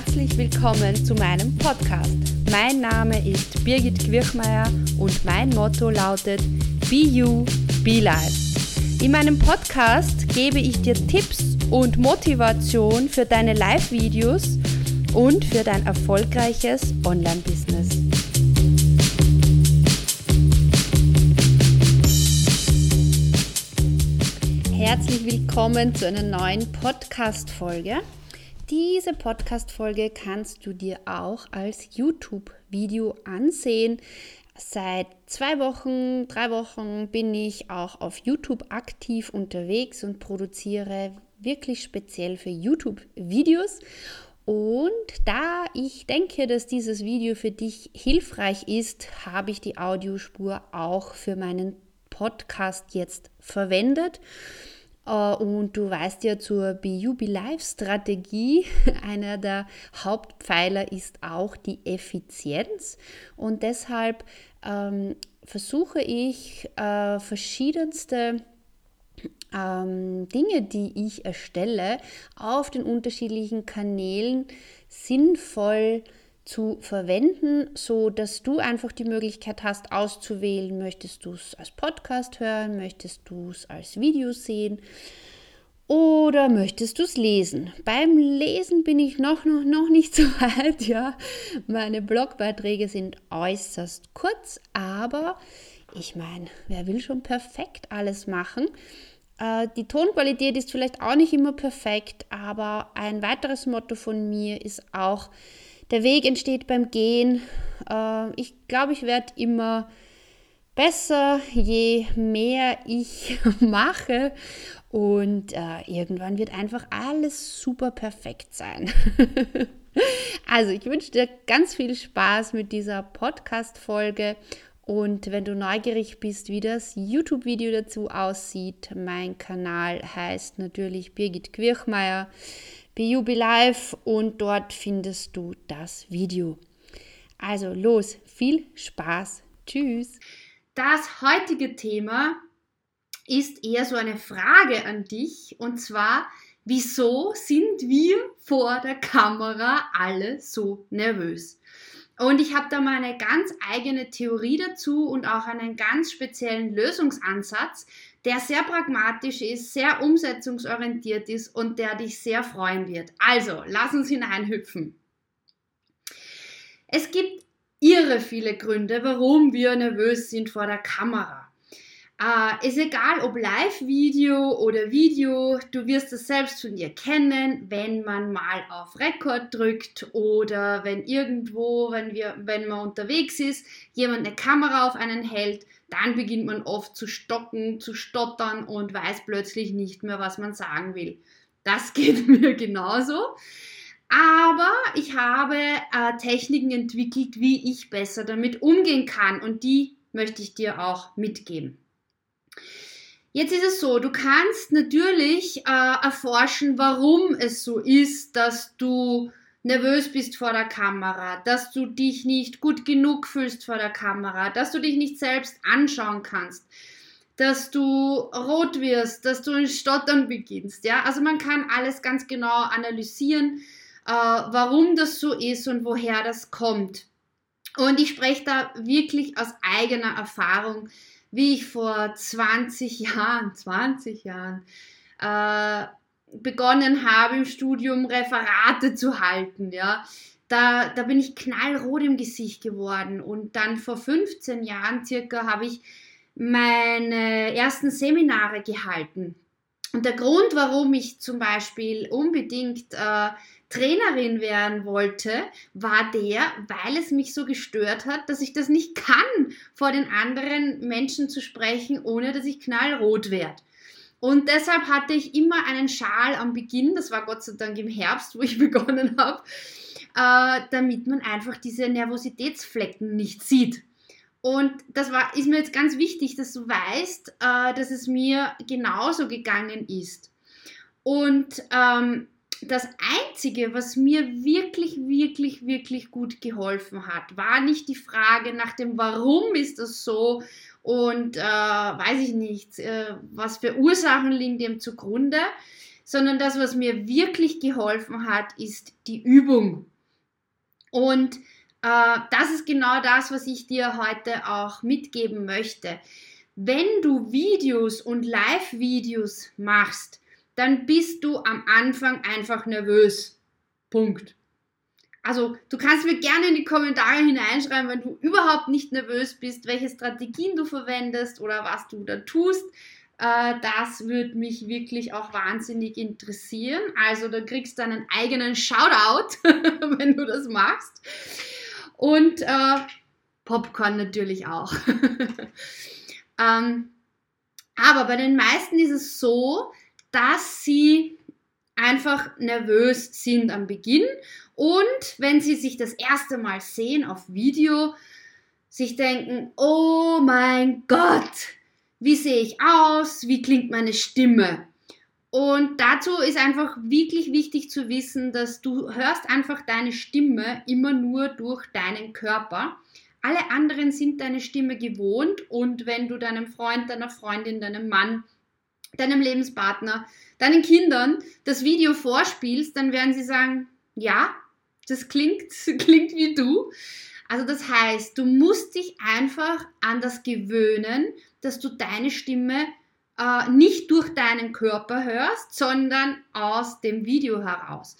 herzlich willkommen zu meinem Podcast. Mein Name ist Birgit Quirchmeier und mein Motto lautet Be You, Be Life. In meinem Podcast gebe ich dir Tipps und Motivation für deine Live-Videos und für dein erfolgreiches Online-Business. Herzlich willkommen zu einer neuen Podcast-Folge. Diese Podcast-Folge kannst du dir auch als YouTube-Video ansehen. Seit zwei Wochen, drei Wochen bin ich auch auf YouTube aktiv unterwegs und produziere wirklich speziell für YouTube Videos. Und da ich denke, dass dieses Video für dich hilfreich ist, habe ich die Audiospur auch für meinen Podcast jetzt verwendet. Äh, und du weißt ja zur BUB Life Strategie, einer der Hauptpfeiler ist auch die Effizienz. Und deshalb ähm, versuche ich äh, verschiedenste ähm, Dinge, die ich erstelle, auf den unterschiedlichen Kanälen sinnvoll zu zu verwenden, so dass du einfach die Möglichkeit hast auszuwählen, möchtest du es als Podcast hören, möchtest du es als Video sehen oder möchtest du es lesen? Beim Lesen bin ich noch, noch, noch nicht so weit, ja. Meine Blogbeiträge sind äußerst kurz, aber ich meine, wer will schon perfekt alles machen? Äh, die Tonqualität ist vielleicht auch nicht immer perfekt, aber ein weiteres Motto von mir ist auch, der Weg entsteht beim Gehen. Äh, ich glaube, ich werde immer besser, je mehr ich mache. Und äh, irgendwann wird einfach alles super perfekt sein. also, ich wünsche dir ganz viel Spaß mit dieser Podcast-Folge. Und wenn du neugierig bist, wie das YouTube-Video dazu aussieht, mein Kanal heißt natürlich Birgit Quirchmeier. BUB Live und dort findest du das Video. Also los, viel Spaß. Tschüss. Das heutige Thema ist eher so eine Frage an dich und zwar, wieso sind wir vor der Kamera alle so nervös? Und ich habe da mal eine ganz eigene Theorie dazu und auch einen ganz speziellen Lösungsansatz, der sehr pragmatisch ist, sehr umsetzungsorientiert ist und der dich sehr freuen wird. Also, lass uns hineinhüpfen. Es gibt irre viele Gründe, warum wir nervös sind vor der Kamera. Äh, ist egal, ob Live-Video oder Video, du wirst es selbst von dir kennen, wenn man mal auf Rekord drückt oder wenn irgendwo, wenn, wir, wenn man unterwegs ist, jemand eine Kamera auf einen hält, dann beginnt man oft zu stocken, zu stottern und weiß plötzlich nicht mehr, was man sagen will. Das geht mir genauso. Aber ich habe äh, Techniken entwickelt, wie ich besser damit umgehen kann und die möchte ich dir auch mitgeben. Jetzt ist es so, du kannst natürlich äh, erforschen, warum es so ist, dass du nervös bist vor der Kamera, dass du dich nicht gut genug fühlst vor der Kamera, dass du dich nicht selbst anschauen kannst, dass du rot wirst, dass du in Stottern beginnst. Ja, also man kann alles ganz genau analysieren, äh, warum das so ist und woher das kommt. Und ich spreche da wirklich aus eigener Erfahrung, wie ich vor 20 Jahren, 20 Jahren, äh, begonnen habe im Studium Referate zu halten, ja, da, da bin ich knallrot im Gesicht geworden. Und dann vor 15 Jahren circa habe ich meine ersten Seminare gehalten. Und der Grund, warum ich zum Beispiel unbedingt äh, Trainerin werden wollte, war der, weil es mich so gestört hat, dass ich das nicht kann, vor den anderen Menschen zu sprechen, ohne dass ich knallrot werde. Und deshalb hatte ich immer einen Schal am Beginn, das war Gott sei Dank im Herbst, wo ich begonnen habe, äh, damit man einfach diese Nervositätsflecken nicht sieht. Und das war, ist mir jetzt ganz wichtig, dass du weißt, äh, dass es mir genauso gegangen ist. Und ähm, das Einzige, was mir wirklich, wirklich, wirklich gut geholfen hat, war nicht die Frage nach dem Warum ist das so und äh, weiß ich nicht, äh, was für Ursachen liegen dem zugrunde, sondern das, was mir wirklich geholfen hat, ist die Übung. Und das ist genau das, was ich dir heute auch mitgeben möchte. Wenn du Videos und Live-Videos machst, dann bist du am Anfang einfach nervös. Punkt. Also du kannst mir gerne in die Kommentare hineinschreiben, wenn du überhaupt nicht nervös bist, welche Strategien du verwendest oder was du da tust. Äh, das würde mich wirklich auch wahnsinnig interessieren. Also da kriegst du einen eigenen Shoutout, wenn du das machst. Und äh, Popcorn natürlich auch. ähm, aber bei den meisten ist es so, dass sie einfach nervös sind am Beginn und wenn sie sich das erste Mal sehen auf Video, sich denken, oh mein Gott, wie sehe ich aus, wie klingt meine Stimme. Und dazu ist einfach wirklich wichtig zu wissen, dass du hörst einfach deine Stimme immer nur durch deinen Körper. Alle anderen sind deine Stimme gewohnt und wenn du deinem Freund, deiner Freundin, deinem Mann, deinem Lebenspartner, deinen Kindern das Video vorspielst, dann werden sie sagen, ja, das klingt, klingt wie du. Also das heißt, du musst dich einfach an das gewöhnen, dass du deine Stimme äh, nicht durch deinen Körper hörst, sondern aus dem Video heraus.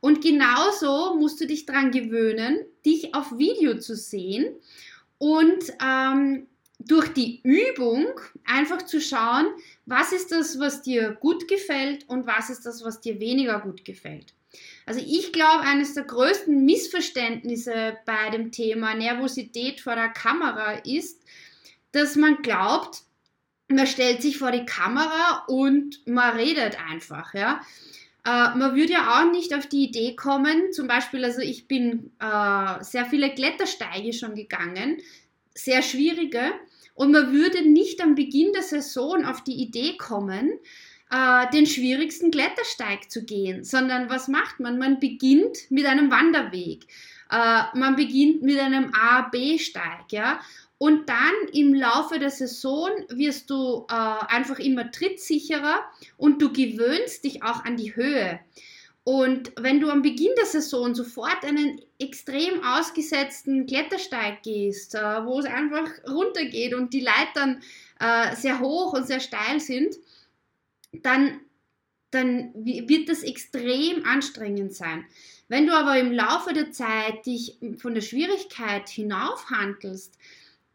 Und genauso musst du dich daran gewöhnen, dich auf Video zu sehen und ähm, durch die Übung einfach zu schauen, was ist das, was dir gut gefällt und was ist das, was dir weniger gut gefällt. Also ich glaube, eines der größten Missverständnisse bei dem Thema Nervosität vor der Kamera ist, dass man glaubt, man stellt sich vor die Kamera und man redet einfach, ja. Äh, man würde ja auch nicht auf die Idee kommen, zum Beispiel, also ich bin äh, sehr viele Klettersteige schon gegangen, sehr schwierige, und man würde nicht am Beginn der Saison auf die Idee kommen, äh, den schwierigsten Klettersteig zu gehen, sondern was macht man? Man beginnt mit einem Wanderweg. Äh, man beginnt mit einem A-B-Steig, ja. Und dann im Laufe der Saison wirst du äh, einfach immer trittsicherer und du gewöhnst dich auch an die Höhe. Und wenn du am Beginn der Saison sofort einen extrem ausgesetzten Klettersteig gehst, äh, wo es einfach runtergeht und die Leitern äh, sehr hoch und sehr steil sind, dann, dann wird das extrem anstrengend sein. Wenn du aber im Laufe der Zeit dich von der Schwierigkeit hinaufhandelst,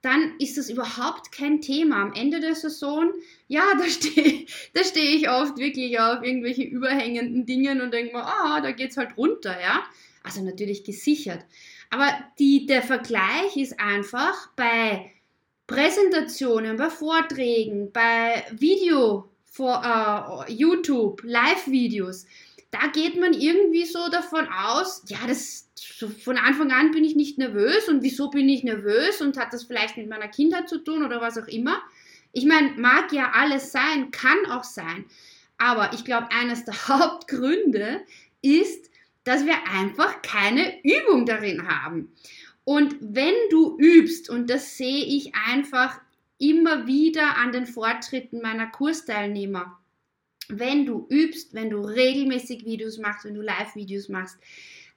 dann ist das überhaupt kein Thema. Am Ende der Saison, ja, da stehe da steh ich oft wirklich auf irgendwelche überhängenden Dingen und denke mir, ah, da geht es halt runter, ja. Also natürlich gesichert. Aber die, der Vergleich ist einfach bei Präsentationen, bei Vorträgen, bei Video vor äh, YouTube, Live-Videos, da geht man irgendwie so davon aus, ja, das so von Anfang an bin ich nicht nervös und wieso bin ich nervös und hat das vielleicht mit meiner Kindheit zu tun oder was auch immer. Ich meine, mag ja alles sein, kann auch sein, aber ich glaube, eines der Hauptgründe ist, dass wir einfach keine Übung darin haben. Und wenn du übst, und das sehe ich einfach immer wieder an den Fortschritten meiner Kursteilnehmer. Wenn du übst, wenn du regelmäßig Videos machst, wenn du Live-Videos machst,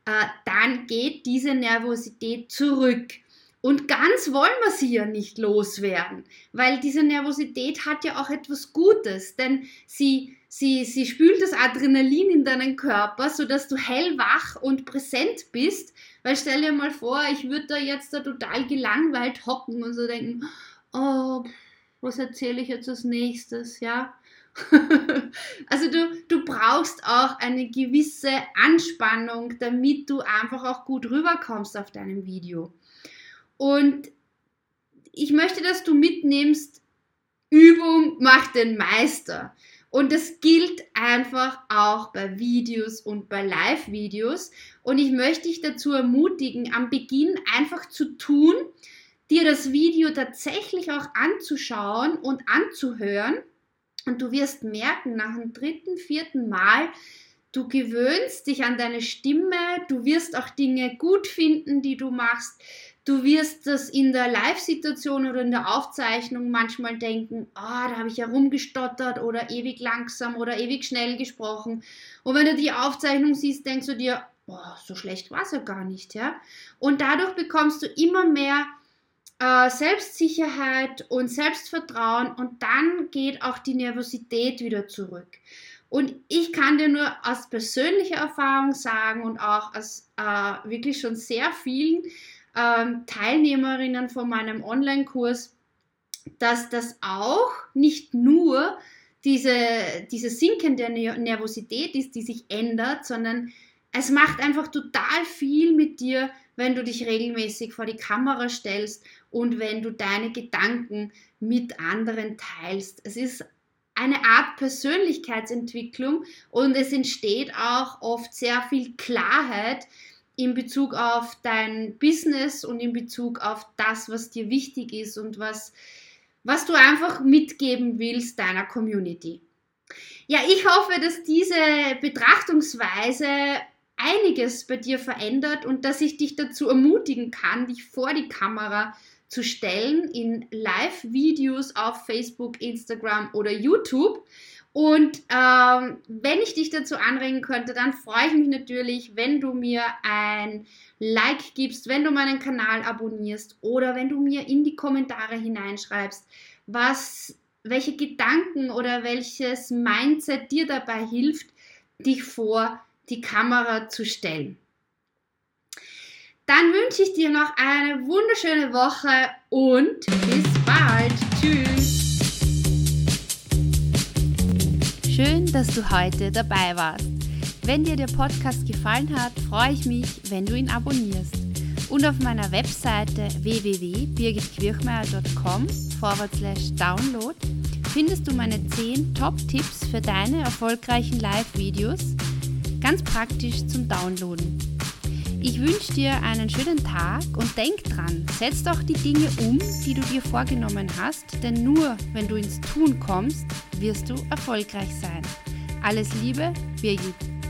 äh, dann geht diese Nervosität zurück. Und ganz wollen wir sie ja nicht loswerden, weil diese Nervosität hat ja auch etwas Gutes, denn sie, sie, sie spült das Adrenalin in deinen Körper, sodass du hellwach und präsent bist. Weil stell dir mal vor, ich würde da jetzt da total gelangweilt hocken und so denken, oh, was erzähle ich jetzt als nächstes, ja? also du, du brauchst auch eine gewisse Anspannung, damit du einfach auch gut rüberkommst auf deinem Video. Und ich möchte, dass du mitnimmst, Übung macht den Meister. Und das gilt einfach auch bei Videos und bei Live-Videos. Und ich möchte dich dazu ermutigen, am Beginn einfach zu tun, dir das Video tatsächlich auch anzuschauen und anzuhören. Und du wirst merken, nach dem dritten, vierten Mal, du gewöhnst dich an deine Stimme, du wirst auch Dinge gut finden, die du machst. Du wirst das in der Live-Situation oder in der Aufzeichnung manchmal denken, ah, oh, da habe ich ja rumgestottert oder ewig langsam oder ewig schnell gesprochen. Und wenn du die Aufzeichnung siehst, denkst du dir, oh, so schlecht war es ja gar nicht, ja. Und dadurch bekommst du immer mehr äh, Selbstsicherheit und Selbstvertrauen und dann geht auch die Nervosität wieder zurück. Und ich kann dir nur aus persönlicher Erfahrung sagen und auch aus äh, wirklich schon sehr vielen ähm, Teilnehmerinnen von meinem Online-Kurs, dass das auch nicht nur diese, diese sinkende Nervosität ist, die sich ändert, sondern es macht einfach total viel mit dir, wenn du dich regelmäßig vor die Kamera stellst und wenn du deine Gedanken mit anderen teilst. Es ist eine Art Persönlichkeitsentwicklung und es entsteht auch oft sehr viel Klarheit in Bezug auf dein Business und in Bezug auf das, was dir wichtig ist und was, was du einfach mitgeben willst deiner Community. Ja, ich hoffe, dass diese Betrachtungsweise einiges bei dir verändert und dass ich dich dazu ermutigen kann, dich vor die Kamera zu stellen in Live-Videos auf Facebook, Instagram oder YouTube. Und ähm, wenn ich dich dazu anregen könnte, dann freue ich mich natürlich, wenn du mir ein Like gibst, wenn du meinen Kanal abonnierst oder wenn du mir in die Kommentare hineinschreibst, was, welche Gedanken oder welches Mindset dir dabei hilft, dich vor die Kamera zu stellen. Dann wünsche ich dir noch eine wunderschöne Woche und bis bald. Tschüss. Schön, dass du heute dabei warst. Wenn dir der Podcast gefallen hat, freue ich mich, wenn du ihn abonnierst. Und auf meiner Webseite www.birgitquirchmeier.com download findest du meine 10 Top-Tipps für deine erfolgreichen Live-Videos, ganz praktisch zum Downloaden. Ich wünsche dir einen schönen Tag und denk dran, setz doch die Dinge um, die du dir vorgenommen hast, denn nur wenn du ins Tun kommst, wirst du erfolgreich sein. Alles Liebe, Birgit.